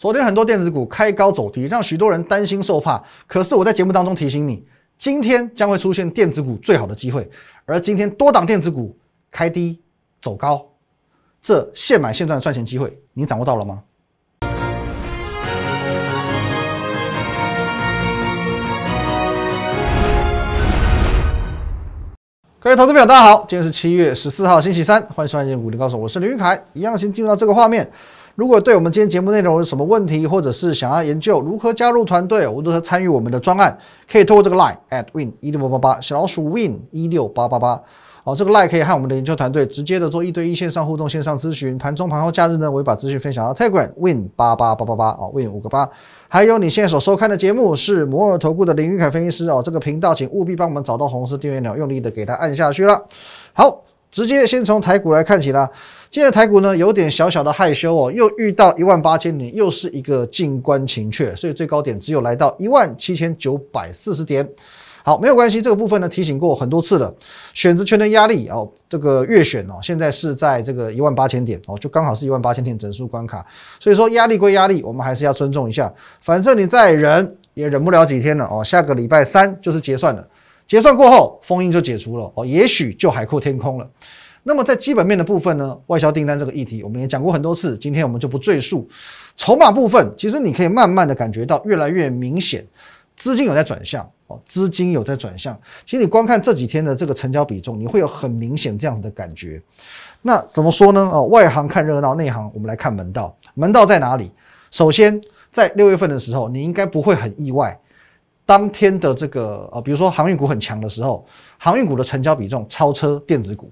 昨天很多电子股开高走低，让许多人担心受怕。可是我在节目当中提醒你，今天将会出现电子股最好的机会。而今天多档电子股开低走高，这现买现赚的赚钱机会，你掌握到了吗？各位投资朋友，大家好，今天是七月十四号星期三，欢迎收看《股林高手》，我是林玉凯，一样先进入到这个画面。如果对我们今天节目内容有什么问题，或者是想要研究如何加入团队，或如何参与我们的专案，可以透过这个 line at win 一六八八八小老鼠 win 一六八八八。好，这个 line 可以和我们的研究团队直接的做一对一线上互动、线上咨询。盘中、盘后、假日呢，我会把资讯分享到 Telegram win 八八八八八哦，win 五个八。还有你现在所收看的节目是摩尔投顾的林玉凯分析师哦，这个频道请务必帮我们找到红色订阅钮，用力的给它按下去了。好。直接先从台股来看起啦。现在台股呢有点小小的害羞哦，又遇到一万八千点，又是一个静观情却，所以最高点只有来到一万七千九百四十点。好，没有关系，这个部分呢提醒过很多次了，选择权的压力哦，这个月选哦，现在是在这个一万八千点哦，就刚好是一万八千点整数关卡，所以说压力归压力，我们还是要尊重一下，反正你再忍也忍不了几天了哦，下个礼拜三就是结算了。结算过后，封印就解除了哦，也许就海阔天空了。那么在基本面的部分呢，外销订单这个议题，我们也讲过很多次，今天我们就不赘述。筹码部分，其实你可以慢慢的感觉到越来越明显，资金有在转向哦，资金有在转向。其实你光看这几天的这个成交比重，你会有很明显这样子的感觉。那怎么说呢？哦，外行看热闹，内行我们来看门道。门道在哪里？首先，在六月份的时候，你应该不会很意外。当天的这个呃，比如说航运股很强的时候，航运股的成交比重超车电子股，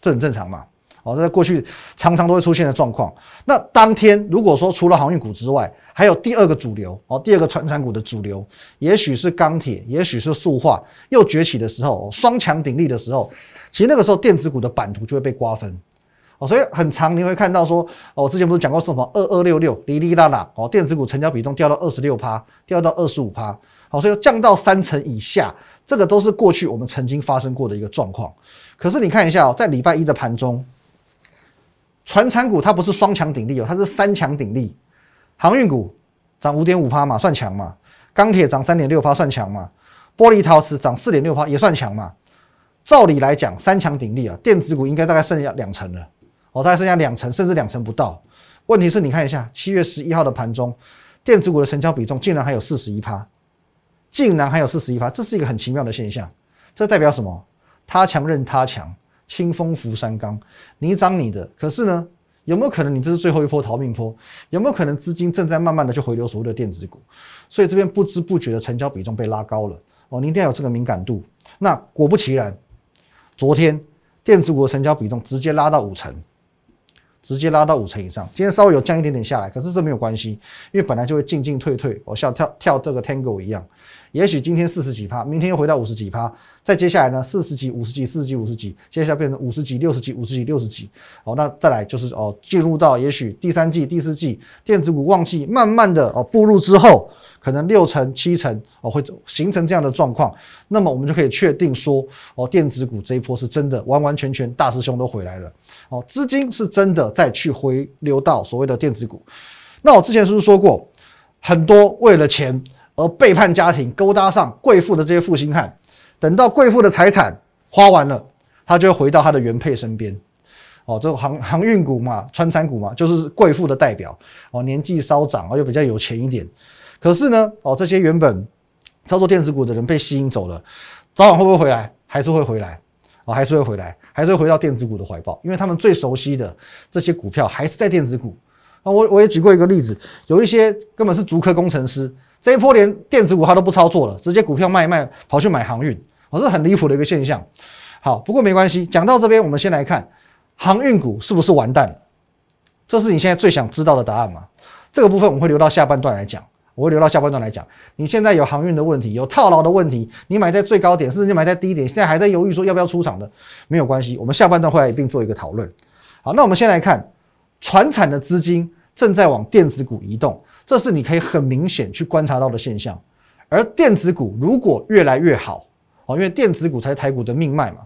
这很正常嘛？哦，这在过去常常都会出现的状况。那当天如果说除了航运股之外，还有第二个主流哦，第二个传产股的主流，也许是钢铁，也许是塑化又崛起的时候，双强鼎立的时候，其实那个时候电子股的版图就会被瓜分哦。所以很长你会看到说，哦，我之前不是讲过什么二二六六哩哩啦啦哦，电子股成交比重掉到二十六趴，掉到二十五趴。好，所以降到三成以下，这个都是过去我们曾经发生过的一个状况。可是你看一下哦，在礼拜一的盘中，船产股它不是双强鼎立哦，它是三强鼎立。航运股涨五点五趴嘛，算强嘛；钢铁涨三点六趴，算强嘛；玻璃陶瓷涨四点六趴，也算强嘛。照理来讲，三强鼎立啊，电子股应该大概剩下两成了，哦，大概剩下两成，甚至两成不到。问题是你看一下七月十一号的盘中，电子股的成交比重竟然还有四十一趴。竟然还有四十一发，这是一个很奇妙的现象。这代表什么？他强任他强，清风拂山岗，你涨你的。可是呢，有没有可能你这是最后一波逃命坡？有没有可能资金正在慢慢的就回流所谓的电子股？所以这边不知不觉的成交比重被拉高了。哦，你一定要有这个敏感度。那果不其然，昨天电子股的成交比重直接拉到五成。直接拉到五成以上，今天稍微有降一点点下来，可是这没有关系，因为本来就会进进退退，我像跳跳这个 Tango 一样，也许今天四十几趴，明天又回到五十几趴，再接下来呢四十几、五十几、四十几、五十几，接下来变成五十几、六十几、五十几、六十几，哦，那再来就是哦，进入到也许第三季、第四季电子股旺季，慢慢的哦步入之后。可能六成七成哦会形成这样的状况，那么我们就可以确定说哦电子股这一波是真的完完全全大师兄都回来了哦资金是真的再去回流到所谓的电子股。那我之前是不是说过，很多为了钱而背叛家庭、勾搭上贵妇的这些负心汉，等到贵妇的财产花完了，他就会回到他的原配身边。哦，这个航航运股嘛、穿产股嘛，就是贵妇的代表哦，年纪稍长而又比较有钱一点。可是呢，哦，这些原本操作电子股的人被吸引走了，早晚会不会回来？还是会回来？哦，还是会回来，还是会回到电子股的怀抱，因为他们最熟悉的这些股票还是在电子股。啊，我我也举过一个例子，有一些根本是足科工程师，这一波连电子股他都不操作了，直接股票卖一卖，跑去买航运，哦，是很离谱的一个现象。好，不过没关系，讲到这边，我们先来看航运股是不是完蛋了？这是你现在最想知道的答案吗？这个部分我们会留到下半段来讲。我会留到下半段来讲。你现在有航运的问题，有套牢的问题，你买在最高点，甚至你买在低点，现在还在犹豫说要不要出场的，没有关系。我们下半段会来一并做一个讨论。好，那我们先来看，船产的资金正在往电子股移动，这是你可以很明显去观察到的现象。而电子股如果越来越好，哦，因为电子股才是台股的命脉嘛，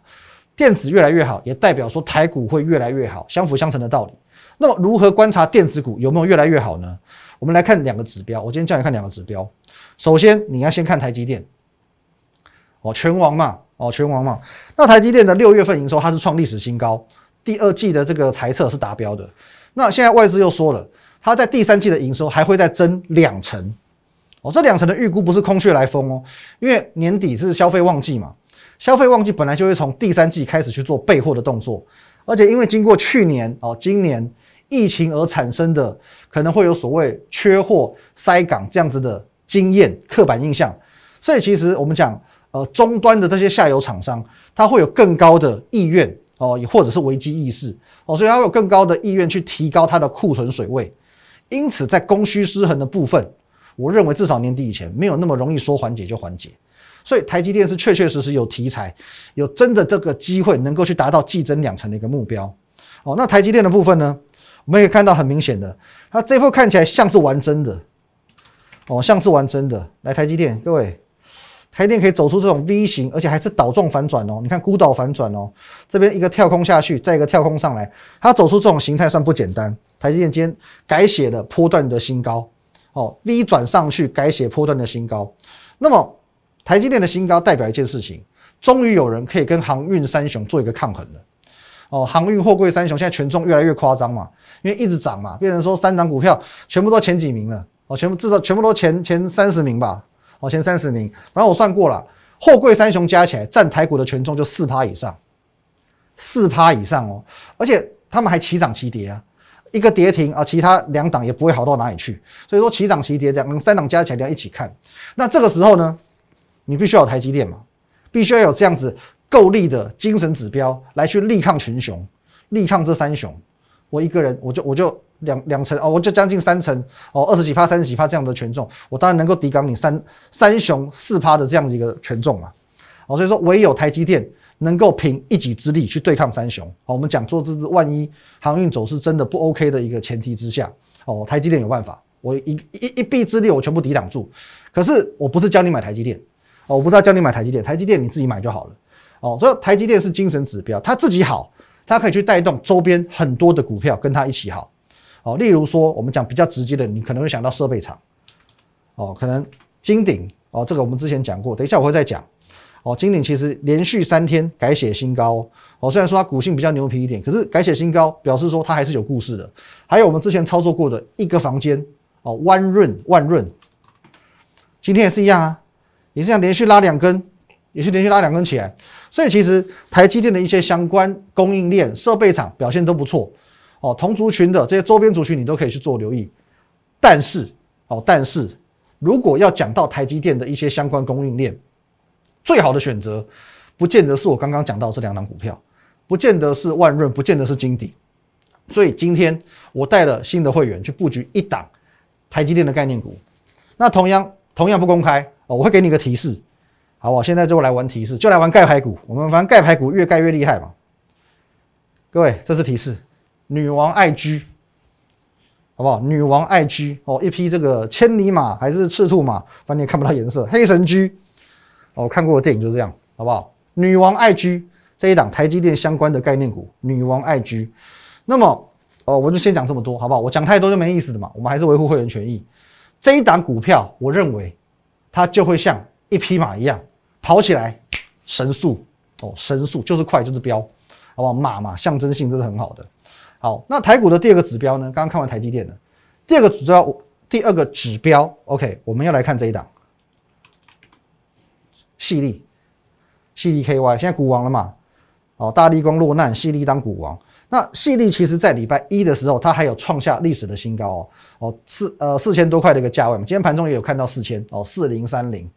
电子越来越好，也代表说台股会越来越好，相辅相成的道理。那么如何观察电子股有没有越来越好呢？我们来看两个指标。我今天叫你看两个指标。首先，你要先看台积电，哦，全王嘛，哦，全王嘛。那台积电的六月份营收它是创历史新高，第二季的这个财测是达标的。那现在外资又说了，它在第三季的营收还会再增两成。哦，这两成的预估不是空穴来风哦，因为年底是消费旺季嘛，消费旺季本来就会从第三季开始去做备货的动作，而且因为经过去年哦，今年疫情而产生的可能会有所谓缺货塞港这样子的经验刻板印象，所以其实我们讲呃终端的这些下游厂商，他会有更高的意愿哦，也或者是危机意识。哦，所以他有更高的意愿去提高它的库存水位，因此在供需失衡的部分。我认为至少年底以前没有那么容易说缓解就缓解，所以台积电是确确实实有题材，有真的这个机会能够去达到季增两成的一个目标。哦，那台积电的部分呢，我们可以看到很明显的，它这波看起来像是玩真的，哦，像是玩真的。来，台积电，各位，台积电可以走出这种 V 型，而且还是倒状反转哦。你看孤岛反转哦，这边一个跳空下去，再一个跳空上来，它走出这种形态算不简单。台积电今天改写了波段的新高。哦，V 转上去改写波段的新高，那么台积电的新高代表一件事情，终于有人可以跟航运三雄做一个抗衡了。哦，航运货柜三雄现在权重越来越夸张嘛，因为一直涨嘛，变成说三档股票全部都前几名了。哦，全部至少全部都前前三十名吧。前三十名，反正我算过了，货柜三雄加起来占台股的权重就四趴以上，四趴以上哦，而且他们还齐涨齐跌啊。一个跌停啊，其他两档也不会好到哪里去，所以说齐涨齐跌，两三档加起来要一起看。那这个时候呢，你必须要有台积电嘛，必须要有这样子够力的精神指标来去力抗群雄，力抗这三雄。我一个人我就我就两两成哦，我就将近三成哦，二十几趴、三十几趴这样的权重，我当然能够抵挡你三三雄四趴的这样子一个权重嘛。哦，所以说唯有台积电。能够凭一己之力去对抗三雄，好，我们讲做这支万一航运走势真的不 OK 的一个前提之下，哦，台积电有办法，我一一一臂之力我全部抵挡住。可是我不是教你买台积电，哦，我不是要教你买台积电，台积电你自己买就好了，哦，所以台积电是精神指标，它自己好，它可以去带动周边很多的股票跟它一起好，哦，例如说我们讲比较直接的，你可能会想到设备厂，哦，可能金鼎，哦，这个我们之前讲过，等一下我会再讲。哦，金鼎其实连续三天改写新高哦，虽然说它股性比较牛皮一点，可是改写新高表示说它还是有故事的。还有我们之前操作过的一个房间哦，万润万润，今天也是一样啊，也是这样连续拉两根，也是连续拉两根起来。所以其实台积电的一些相关供应链设备厂表现都不错哦，同族群的这些周边族群你都可以去做留意。但是哦，但是如果要讲到台积电的一些相关供应链，最好的选择，不见得是我刚刚讲到这两档股票，不见得是万润，不见得是金鼎。所以今天我带了新的会员去布局一档台积电的概念股。那同样同样不公开哦，我会给你一个提示，好不好？现在就来玩提示，就来玩盖牌股。我们反正盖牌股越盖越厉害嘛。各位，这是提示，女王爱居，好不好？女王爱居哦，一匹这个千里马还是赤兔马，反正也看不到颜色，黑神驹。哦，看过的电影就这样，好不好？女王爱居这一档台积电相关的概念股，女王爱居。那么，哦，我就先讲这么多，好不好？我讲太多就没意思的嘛。我们还是维护会员权益。这一档股票，我认为它就会像一匹马一样跑起来，神速哦，神速就是快，就是飙，好不好？马嘛，象征性这是很好的。好，那台股的第二个指标呢？刚刚看完台积电的第二个指标，第二个指标，OK，我们要来看这一档。细粒，细粒 KY 现在股王了嘛？哦，大力光落难，细粒当股王。那细粒其实在礼拜一的时候，它还有创下历史的新高哦，哦四呃四千多块的一个价位嘛。今天盘中也有看到四千哦，四零三零。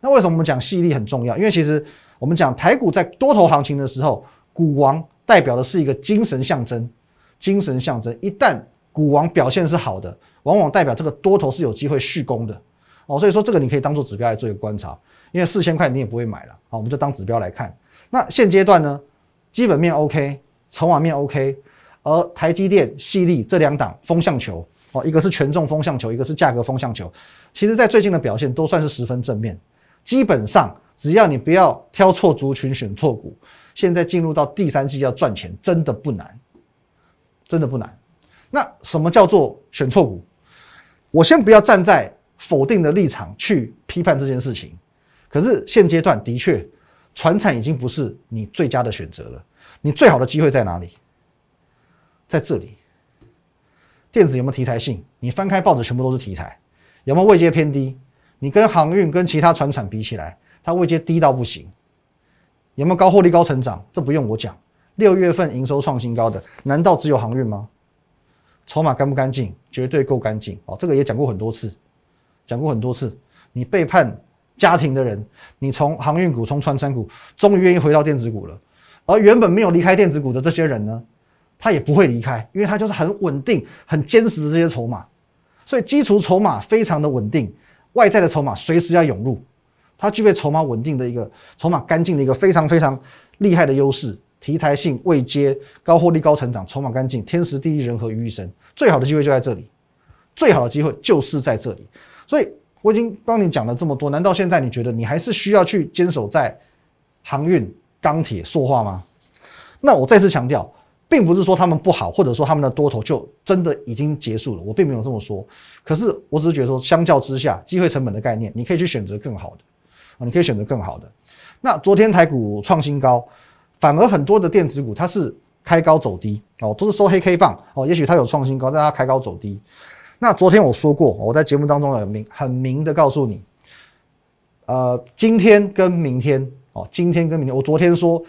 那为什么我们讲细粒很重要？因为其实我们讲台股在多头行情的时候，股王代表的是一个精神象征，精神象征。一旦股王表现是好的，往往代表这个多头是有机会续攻的哦。所以说这个你可以当做指标来做一个观察。因为四千块你也不会买了，好，我们就当指标来看。那现阶段呢，基本面 OK，筹码面 OK，而台积电、细粒这两档风向球，哦，一个是权重风向球，一个是价格风向球，其实在最近的表现都算是十分正面。基本上只要你不要挑错族群、选错股，现在进入到第三季要赚钱真的不难，真的不难。那什么叫做选错股？我先不要站在否定的立场去批判这件事情，可是现阶段的确，船产已经不是你最佳的选择了。你最好的机会在哪里？在这里。电子有没有题材性？你翻开报纸，全部都是题材。有没有位阶偏低？你跟航运跟其他船产比起来，它位阶低到不行。有没有高获利、高成长？这不用我讲。六月份营收创新高的，难道只有航运吗？筹码干不干净？绝对够干净哦。这个也讲过很多次，讲过很多次。你背叛家庭的人，你从航运股、从船产股，终于愿意回到电子股了。而原本没有离开电子股的这些人呢，他也不会离开，因为他就是很稳定、很坚实的这些筹码。所以基础筹码非常的稳定，外在的筹码随时要涌入，它具备筹码稳定的一个筹码干净的一个非常非常厉害的优势，题材性、未接、高获利、高成长、筹码干净，天时地利人和于一身，最好的机会就在这里，最好的机会就是在这里。所以我已经帮你讲了这么多，难道现在你觉得你还是需要去坚守在航运、钢铁、塑化吗？那我再次强调。并不是说他们不好，或者说他们的多头就真的已经结束了，我并没有这么说。可是我只是觉得说，相较之下，机会成本的概念，你可以去选择更好的啊，你可以选择更好的。那昨天台股创新高，反而很多的电子股它是开高走低哦，都是收黑 K 棒哦。也许它有创新高，但它开高走低。那昨天我说过，我在节目当中很明很明的告诉你，呃，今天跟明天哦，今天跟明天，我昨天说。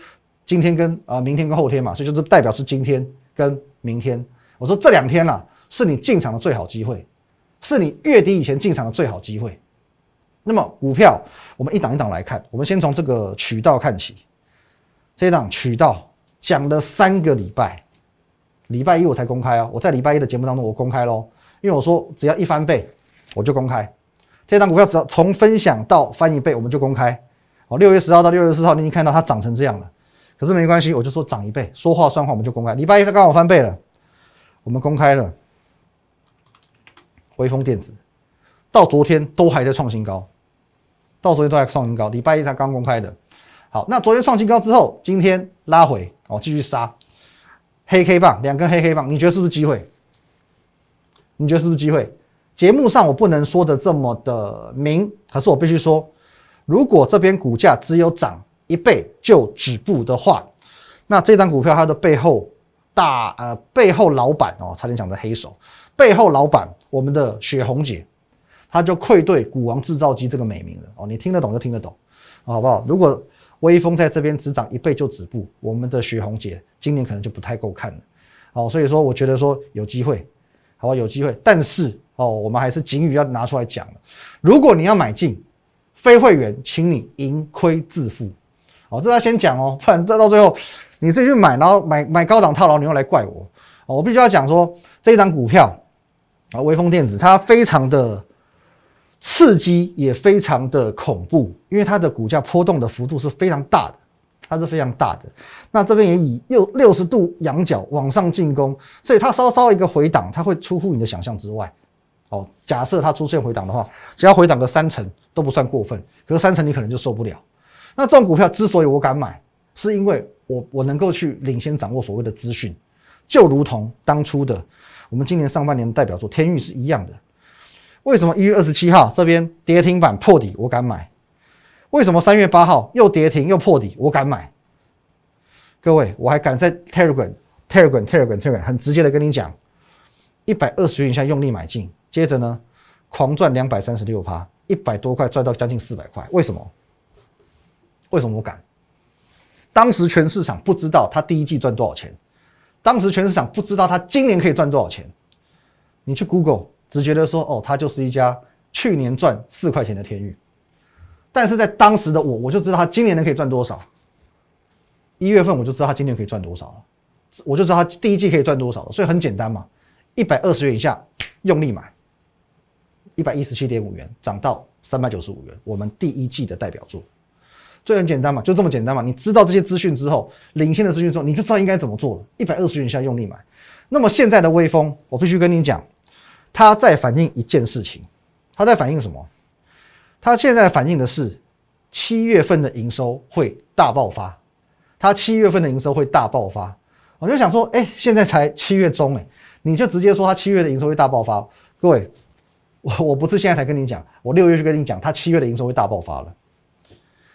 今天跟啊明天跟后天嘛，所以就是代表是今天跟明天。我说这两天啦，是你进场的最好机会，是你月底以前进场的最好机会。那么股票，我们一档一档来看，我们先从这个渠道看起。这档渠道讲了三个礼拜，礼拜一我才公开哦，我在礼拜一的节目当中我公开喽，因为我说只要一翻倍我就公开。这档股票只要从分享到翻一倍我们就公开。哦，六月十号到六月四号，你已经看到它涨成这样了。可是没关系，我就说涨一倍，说话算话，我们就公开。礼拜一它刚好翻倍了，我们公开了。微风电子到昨天都还在创新高，到昨天都还创新高。礼拜一它刚公开的，好，那昨天创新高之后，今天拉回哦，继续杀，黑 K 棒，两根黑黑棒，你觉得是不是机会？你觉得是不是机会？节目上我不能说的这么的明，可是我必须说，如果这边股价只有涨。一倍就止步的话，那这张股票它的背后大呃背后老板哦，差点讲的黑手，背后老板我们的雪红姐，她就愧对股王制造机这个美名了哦。你听得懂就听得懂，好不好？如果微风在这边只涨一倍就止步，我们的雪红姐今年可能就不太够看了哦。所以说，我觉得说有机会，好吧，有机会，但是哦，我们还是警语要拿出来讲了。如果你要买进非会员，请你盈亏自负。哦，这要先讲哦，不然这到最后你自己去买，然后买买高档套牢，你又来怪我。哦，我必须要讲说，这一张股票啊，微风电子，它非常的刺激，也非常的恐怖，因为它的股价波动的幅度是非常大的，它是非常大的。那这边也以六六十度仰角往上进攻，所以它稍稍一个回档，它会出乎你的想象之外。哦，假设它出现回档的话，只要回档个三成都不算过分，可是三成你可能就受不了。那这种股票之所以我敢买，是因为我我能够去领先掌握所谓的资讯，就如同当初的我们今年上半年的代表作天域是一样的。为什么一月二十七号这边跌停板破底我敢买？为什么三月八号又跌停又破底我敢买？各位，我还敢在 Telegram Telegram Telegram Telegram 很直接的跟你讲，一百二十元以下用力买进，接着呢狂赚两百三十六趴，一百多块赚到将近四百块，为什么？为什么我敢？当时全市场不知道他第一季赚多少钱，当时全市场不知道他今年可以赚多少钱。你去 Google 只觉得说，哦，它就是一家去年赚四块钱的天域，但是在当时的我，我就知道他今年能可以赚多少。一月份我就知道他今年可以赚多少了，我就知道他第一季可以赚多少了。所以很简单嘛，一百二十元以下用力买，一百一十七点五元涨到三百九十五元，我们第一季的代表作。这很简单嘛，就这么简单嘛。你知道这些资讯之后，领先的资讯之后，你就知道应该怎么做了。一百二十元以下用力买。那么现在的微风，我必须跟你讲，它在反映一件事情。它在反映什么？它现在反映的是七月份的营收会大爆发。它七月份的营收会大爆发。我就想说，哎，现在才七月中，哎，你就直接说它七月的营收会大爆发？各位，我我不是现在才跟你讲，我六月就跟你讲，它七月的营收会大爆发了。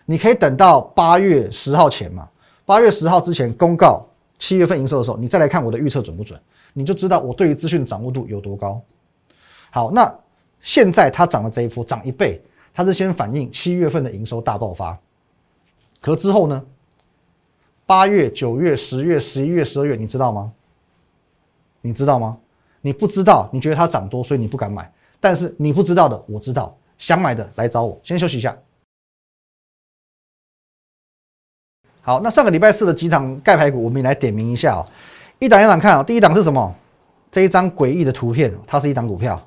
你可以等到八月十号前嘛，八月十号之前公告七月份营收的时候，你再来看我的预测准不准，你就知道我对于资讯的掌握度有多高。好，那现在它涨了这一波，涨一倍，它是先反映七月份的营收大爆发，可之后呢？八月、九月、十月、十一月、十二月，你知道吗？你知道吗？你不知道，你觉得它涨多，所以你不敢买。但是你不知道的，我知道，想买的来找我。先休息一下。好，那上个礼拜四的几档盖牌股，我们也来点名一下哦。一档一档看啊，第一档是什么？这一张诡异的图片，它是一档股票。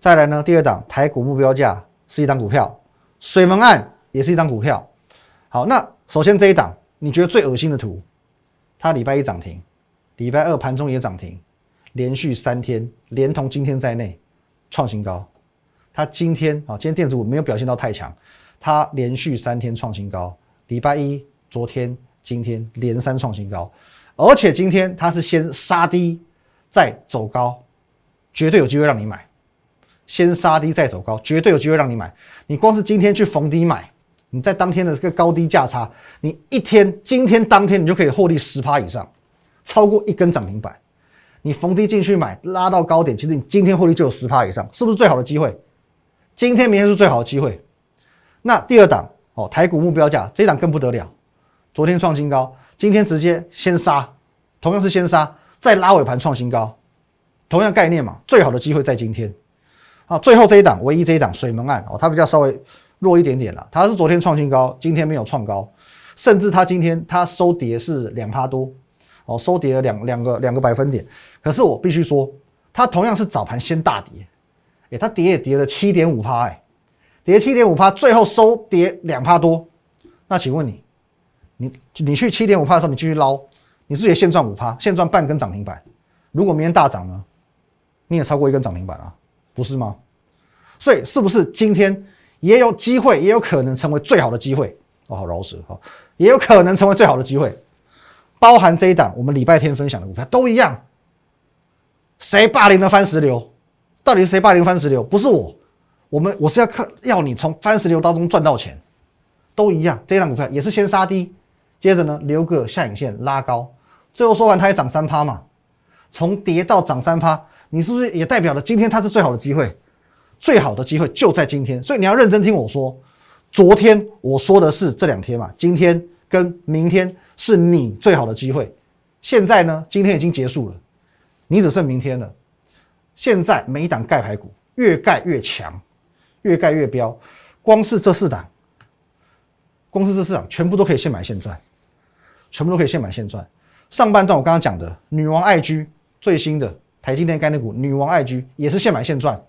再来呢，第二档台股目标价是一档股票，水门案也是一档股票。好，那首先这一档。你觉得最恶心的图？它礼拜一涨停，礼拜二盘中也涨停，连续三天，连同今天在内创新高。它今天啊，今天电子股没有表现到太强，它连续三天创新高。礼拜一、昨天、今天连三创新高，而且今天它是先杀低再走高，绝对有机会让你买。先杀低再走高，绝对有机会让你买。你光是今天去逢低买。你在当天的这个高低价差，你一天今天当天你就可以获利十趴以上，超过一根涨停板。你逢低进去买，拉到高点，其实你今天获利就有十趴以上，是不是最好的机会？今天、明天是最好的机会。那第二档哦，台股目标价这一档更不得了，昨天创新高，今天直接先杀，同样是先杀，再拉尾盘创新高，同样概念嘛，最好的机会在今天。啊，最后这一档，唯一这一档水门案哦，它比较稍微。弱一点点了，它是昨天创新高，今天没有创高，甚至它今天它收跌是两趴多，哦，收跌了两两个两个百分点。可是我必须说，它同样是早盘先大跌，哎，它跌也跌了七点五趴，哎，跌七点五趴，最后收跌两趴多。那请问你，你你去七点五趴的时候，你继续捞，你自己现赚五趴，现赚半根涨停板？如果明天大涨呢，你也超过一根涨停板啊，不是吗？所以是不是今天？也有机会，也有可能成为最好的机会。哦，好饶舌哈，也有可能成为最好的机会。包含这一档，我们礼拜天分享的股票都一样。谁霸凌了番石榴？到底是谁霸凌番石榴？不是我，我们我是要看要你从番石榴当中赚到钱，都一样。这一档股票也是先杀低，接着呢留个下影线拉高，最后说完它也涨三趴嘛。从跌到涨三趴，你是不是也代表了今天它是最好的机会？最好的机会就在今天，所以你要认真听我说。昨天我说的是这两天嘛，今天跟明天是你最好的机会。现在呢，今天已经结束了，你只剩明天了。现在每一档盖牌股越盖越强，越盖越飙。光是这四档，光是这四档全部都可以现买现赚，全部都可以现买现赚。上半段我刚刚讲的女王爱居最新的台积电概念股，女王爱居也是现买现赚。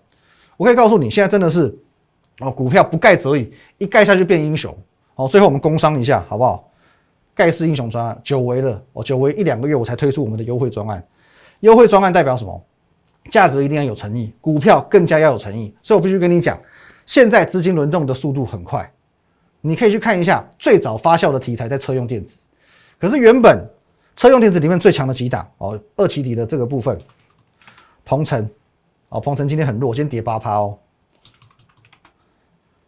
我可以告诉你，现在真的是哦，股票不盖则已，一盖下去变英雄。好，最后我们工商一下好不好？盖世英雄专案久违了，哦，久违一两个月我才推出我们的优惠专案。优惠专案代表什么？价格一定要有诚意，股票更加要有诚意。所以我必须跟你讲，现在资金轮动的速度很快。你可以去看一下最早发酵的题材在车用电子，可是原本车用电子里面最强的几档哦，二期底的这个部分，鹏程。哦，鹏程今天很弱，今天跌八趴哦。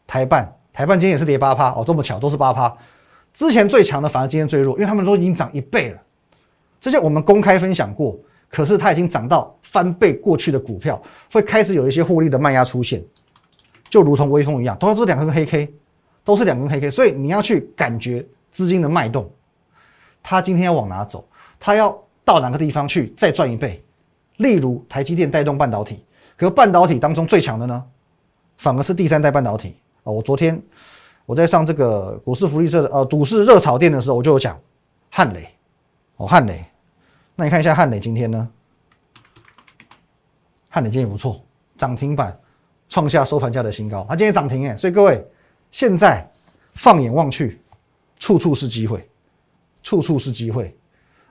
台办，台办今天也是跌八趴哦，这么巧都是八趴。之前最强的反而今天最弱，因为他们都已经涨一倍了。这些我们公开分享过，可是它已经涨到翻倍过去的股票，会开始有一些获利的卖压出现，就如同微风一样，都是两根黑 K，都是两根黑 K，所以你要去感觉资金的脉动，它今天要往哪走，它要到哪个地方去再赚一倍。例如台积电带动半导体。可半导体当中最强的呢，反而是第三代半导体啊！我昨天我在上这个股市福利社的呃股市热炒店的时候，我就有讲汉磊哦，汉磊。那你看一下汉磊今天呢？汉磊今天也不错，涨停板创下收盘价的新高，它今天涨停哎！所以各位现在放眼望去，处处是机会，处处是机会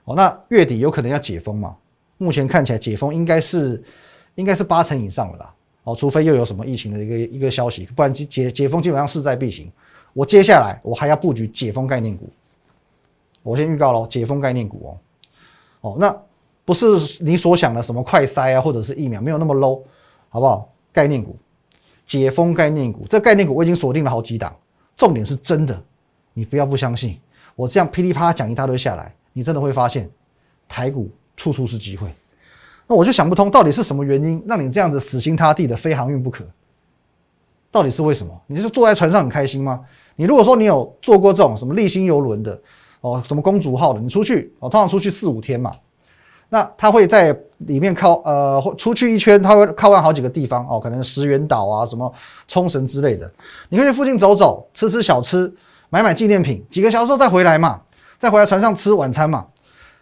哦。那月底有可能要解封嘛？目前看起来解封应该是。应该是八成以上了啦，哦，除非又有什么疫情的一个一个消息，不然解解封基本上势在必行。我接下来我还要布局解封概念股，我先预告喽，解封概念股哦，哦，那不是你所想的什么快筛啊，或者是疫苗，没有那么 low，好不好？概念股，解封概念股，这概念股我已经锁定了好几档，重点是真的，你不要不相信，我这样噼里啪啦讲一大堆下来，你真的会发现台股处处是机会。那我就想不通，到底是什么原因让你这样子死心塌地的非航运不可？到底是为什么？你是坐在船上很开心吗？你如果说你有坐过这种什么立新游轮的哦，什么公主号的，你出去哦，通常出去四五天嘛，那他会在里面靠呃出去一圈，他会靠岸好几个地方哦，可能石原岛啊，什么冲绳之类的，你可以去附近走走，吃吃小吃，买买纪念品，几个小时后再回来嘛，再回来船上吃晚餐嘛，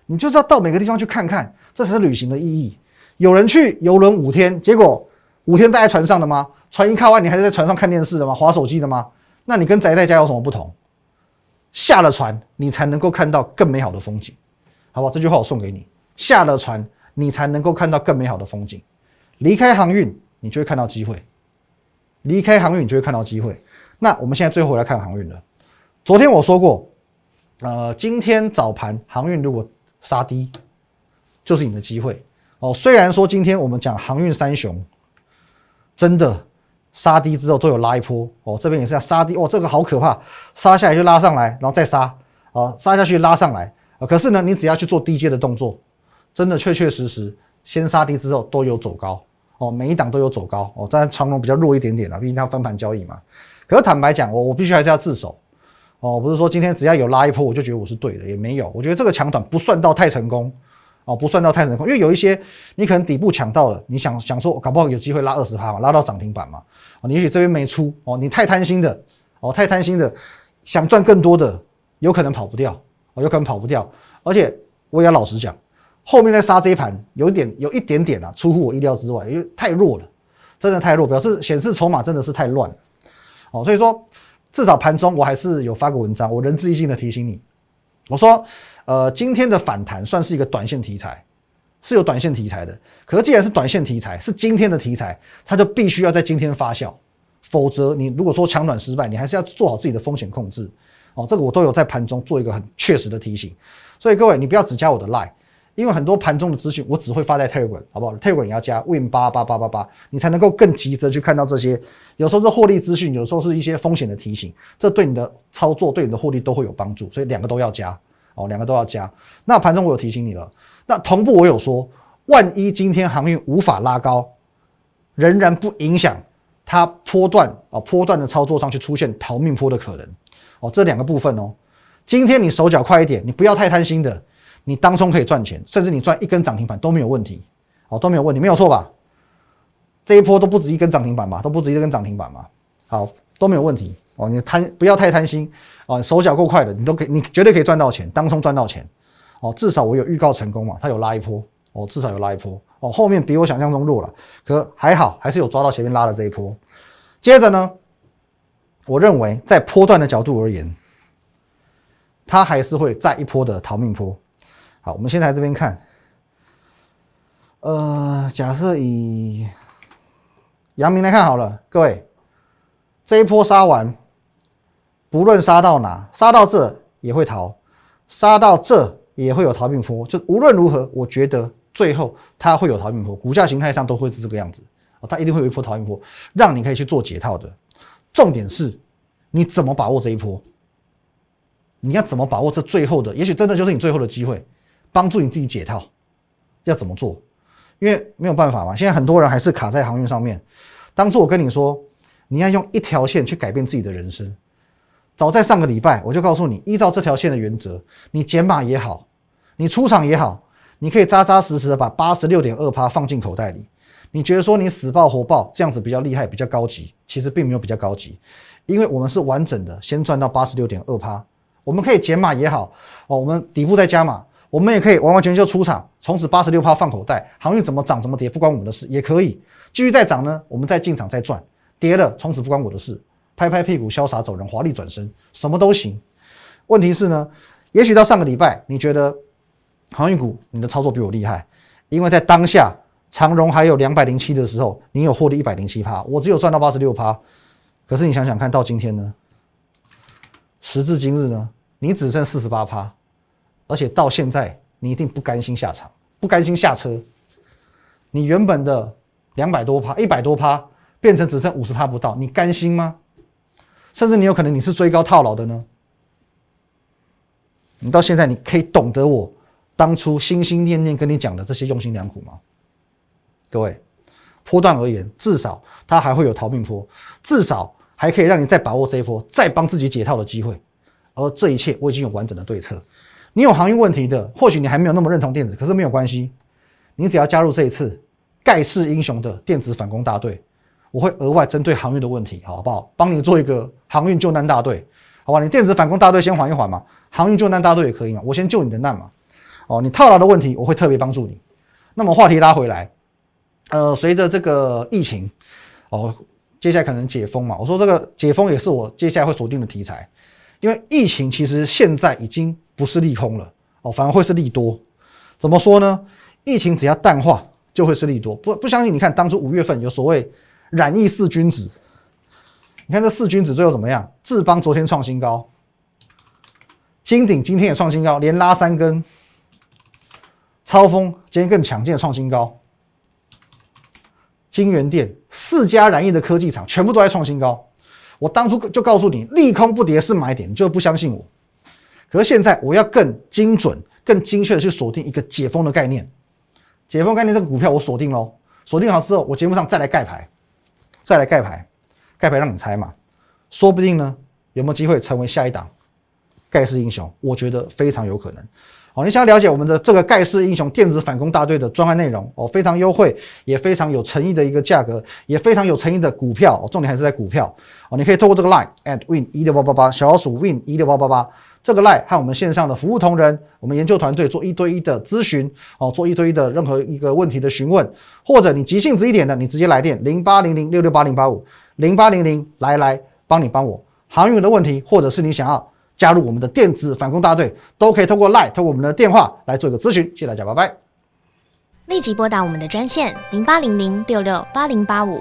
你就知道到每个地方去看看，这才是旅行的意义。有人去游轮五天，结果五天待在船上的吗？船一靠岸，你还是在船上看电视的吗？划手机的吗？那你跟宅在家有什么不同？下了船，你才能够看到更美好的风景，好不好？这句话我送给你：下了船，你才能够看到更美好的风景。离开航运，你就会看到机会；离开航运，你就会看到机会。那我们现在最后来看航运了。昨天我说过，呃，今天早盘航运如果杀低，就是你的机会哦。虽然说今天我们讲航运三雄，真的。杀低之后都有拉一波哦，这边也是要杀低哦，这个好可怕，杀下来就拉上来，然后再杀啊，杀下去拉上来啊。可是呢，你只要去做低阶的动作，真的确确实实，先杀低之后都有走高哦，每一档都有走高哦。当然长龙比较弱一点点了，毕竟它分盘交易嘛。可是坦白讲，我我必须还是要自首哦，不是说今天只要有拉一波我就觉得我是对的，也没有，我觉得这个抢短不算到太成功。哦，不算到太成功，因为有一些你可能底部抢到了，你想想说，搞不好有机会拉二十趴嘛，拉到涨停板嘛。哦，你也许这边没出哦，你太贪心的哦，太贪心的想赚更多的，有可能跑不掉哦，有可能跑不掉。而且我也要老实讲，后面在杀这一盘有一点有一点点啊，出乎我意料之外，因为太弱了，真的太弱，表示显示筹码真的是太乱了哦。所以说，至少盘中我还是有发个文章，我仁至义尽的提醒你，我说。呃，今天的反弹算是一个短线题材，是有短线题材的。可是既然是短线题材，是今天的题材，它就必须要在今天发酵，否则你如果说抢短失败，你还是要做好自己的风险控制。哦，这个我都有在盘中做一个很确实的提醒。所以各位，你不要只加我的 line，因为很多盘中的资讯我只会发在 Telegram，好不好？Telegram 也要加 Win 八八八八八，你才能够更急着去看到这些。有时候是获利资讯，有时候是一些风险的提醒，这对你的操作、对你的获利都会有帮助。所以两个都要加。哦，两个都要加。那盘中我有提醒你了。那同步我有说，万一今天航运无法拉高，仍然不影响它波段啊波段的操作上去出现逃命坡的可能。哦，这两个部分哦，今天你手脚快一点，你不要太贪心的，你当中可以赚钱，甚至你赚一根涨停板都没有问题。哦，都没有问题，没有错吧？这一波都不止一根涨停板嘛，都不止一根涨停板嘛。好，都没有问题。哦，你贪不要太贪心哦，手脚够快的，你都可以，你绝对可以赚到钱，当中赚到钱哦。至少我有预告成功嘛，它有拉一波哦，至少有拉一波哦。后面比我想象中弱了，可还好，还是有抓到前面拉的这一波。接着呢，我认为在波段的角度而言，它还是会再一波的逃命波。好，我们先来这边看，呃，假设以阳明来看好了，各位，这一波杀完。不论杀到哪，杀到这也会逃，杀到这也会有逃命坡。就无论如何，我觉得最后它会有逃命坡，股价形态上都会是这个样子。哦，它一定会有一波逃命坡，让你可以去做解套的。重点是，你怎么把握这一波？你要怎么把握这最后的？也许真的就是你最后的机会，帮助你自己解套。要怎么做？因为没有办法嘛，现在很多人还是卡在航运上面。当初我跟你说，你要用一条线去改变自己的人生。早在上个礼拜，我就告诉你，依照这条线的原则，你减码也好，你出场也好，你可以扎扎实实的把八十六点二趴放进口袋里。你觉得说你死爆活爆这样子比较厉害，比较高级，其实并没有比较高级，因为我们是完整的先赚到八十六点二趴，我们可以减码也好，哦，我们底部再加码，我们也可以完完全全就出场，从此八十六趴放口袋，行业怎么涨怎么跌不关我们的事，也可以继续再涨呢，我们再进场再赚，跌了从此不关我的事。拍拍屁股，潇洒走人，华丽转身，什么都行。问题是呢，也许到上个礼拜，你觉得航运股你的操作比我厉害，因为在当下长荣还有两百零七的时候，你有获利一百零七趴，我只有赚到八十六趴。可是你想想看到今天呢，时至今日呢，你只剩四十八趴，而且到现在你一定不甘心下场，不甘心下车。你原本的两百多趴，一百多趴。变成只剩五十趴不到，你甘心吗？甚至你有可能你是追高套牢的呢？你到现在你可以懂得我当初心心念念跟你讲的这些用心良苦吗？各位，波段而言，至少它还会有逃命坡，至少还可以让你再把握这一波，再帮自己解套的机会。而这一切我已经有完整的对策。你有航运问题的，或许你还没有那么认同电子，可是没有关系，你只要加入这一次盖世英雄的电子反攻大队，我会额外针对航运的问题，好不好？帮你做一个航运救难大队，好吧？你电子反攻大队先缓一缓嘛，航运救难大队也可以嘛，我先救你的难嘛。哦，你套牢的问题，我会特别帮助你。那么话题拉回来，呃，随着这个疫情，哦，接下来可能解封嘛，我说这个解封也是我接下来会锁定的题材。因为疫情其实现在已经不是利空了哦，反而会是利多。怎么说呢？疫情只要淡化，就会是利多。不不相信？你看当初五月份有所谓染疫四君子，你看这四君子最后怎么样？智邦昨天创新高，金鼎今天也创新高，连拉三根。超风今天更强劲的创新高，金源店四家染疫的科技厂全部都在创新高。我当初就告诉你，利空不跌是买点，你就不相信我。可是现在我要更精准、更精确的去锁定一个解封的概念。解封概念这个股票我锁定喽，锁定好之后，我节目上再来盖牌，再来盖牌，盖牌让你猜嘛。说不定呢，有没有机会成为下一档盖世英雄？我觉得非常有可能。好，你想要了解我们的这个盖世英雄电子反攻大队的专案内容哦，非常优惠，也非常有诚意的一个价格，也非常有诚意的股票哦，重点还是在股票哦。你可以透过这个 line at win 一六八八八小老鼠 win 一六八八八这个 line 和我们线上的服务同仁，我们研究团队做一对一的咨询哦，做一对一的任何一个问题的询问，或者你急性子一点的，你直接来电零八零零六六八零八五零八零零来来帮你帮我航运的问题，或者是你想要。加入我们的电子反攻大队，都可以通过 Line，通过我们的电话来做一个咨询。谢谢大家，拜拜。立即拨打我们的专线零八零零六六八零八五